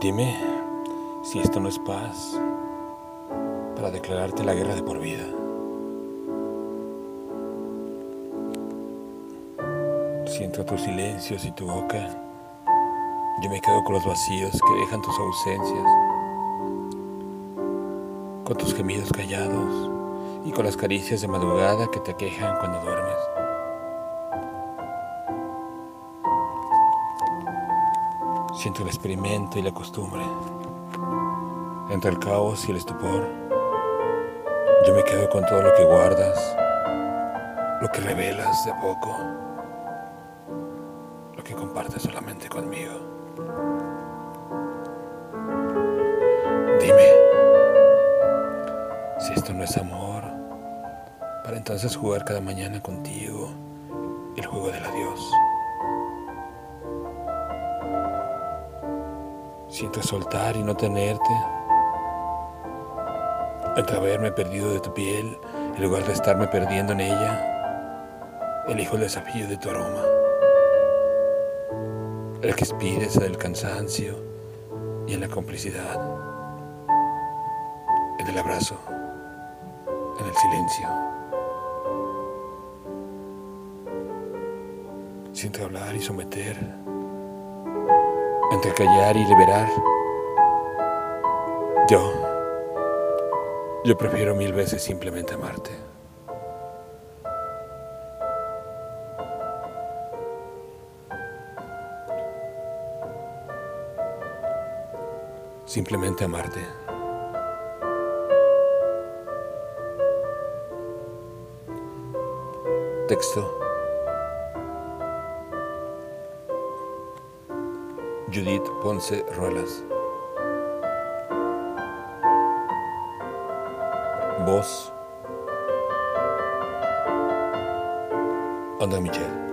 Dime si esto no es paz para declararte la guerra de por vida. Siento tus silencios y tu boca. Yo me quedo con los vacíos que dejan tus ausencias, con tus gemidos callados y con las caricias de madrugada que te aquejan cuando duermes. Siento el experimento y la costumbre. Entre el caos y el estupor, yo me quedo con todo lo que guardas, lo que revelas de poco, lo que compartes solamente conmigo. Dime, si esto no es amor, para entonces jugar cada mañana contigo el juego del adiós. Siento soltar y no tenerte. Entre haberme perdido de tu piel, en lugar de estarme perdiendo en ella, elijo el desafío de tu aroma. El que expires en el cansancio y en la complicidad. En el abrazo, en el silencio. Siento hablar y someter entre callar y liberar, yo, yo prefiero mil veces simplemente amarte. Simplemente amarte. Texto. Judith Ponce Ruelas. Voz. André Michel.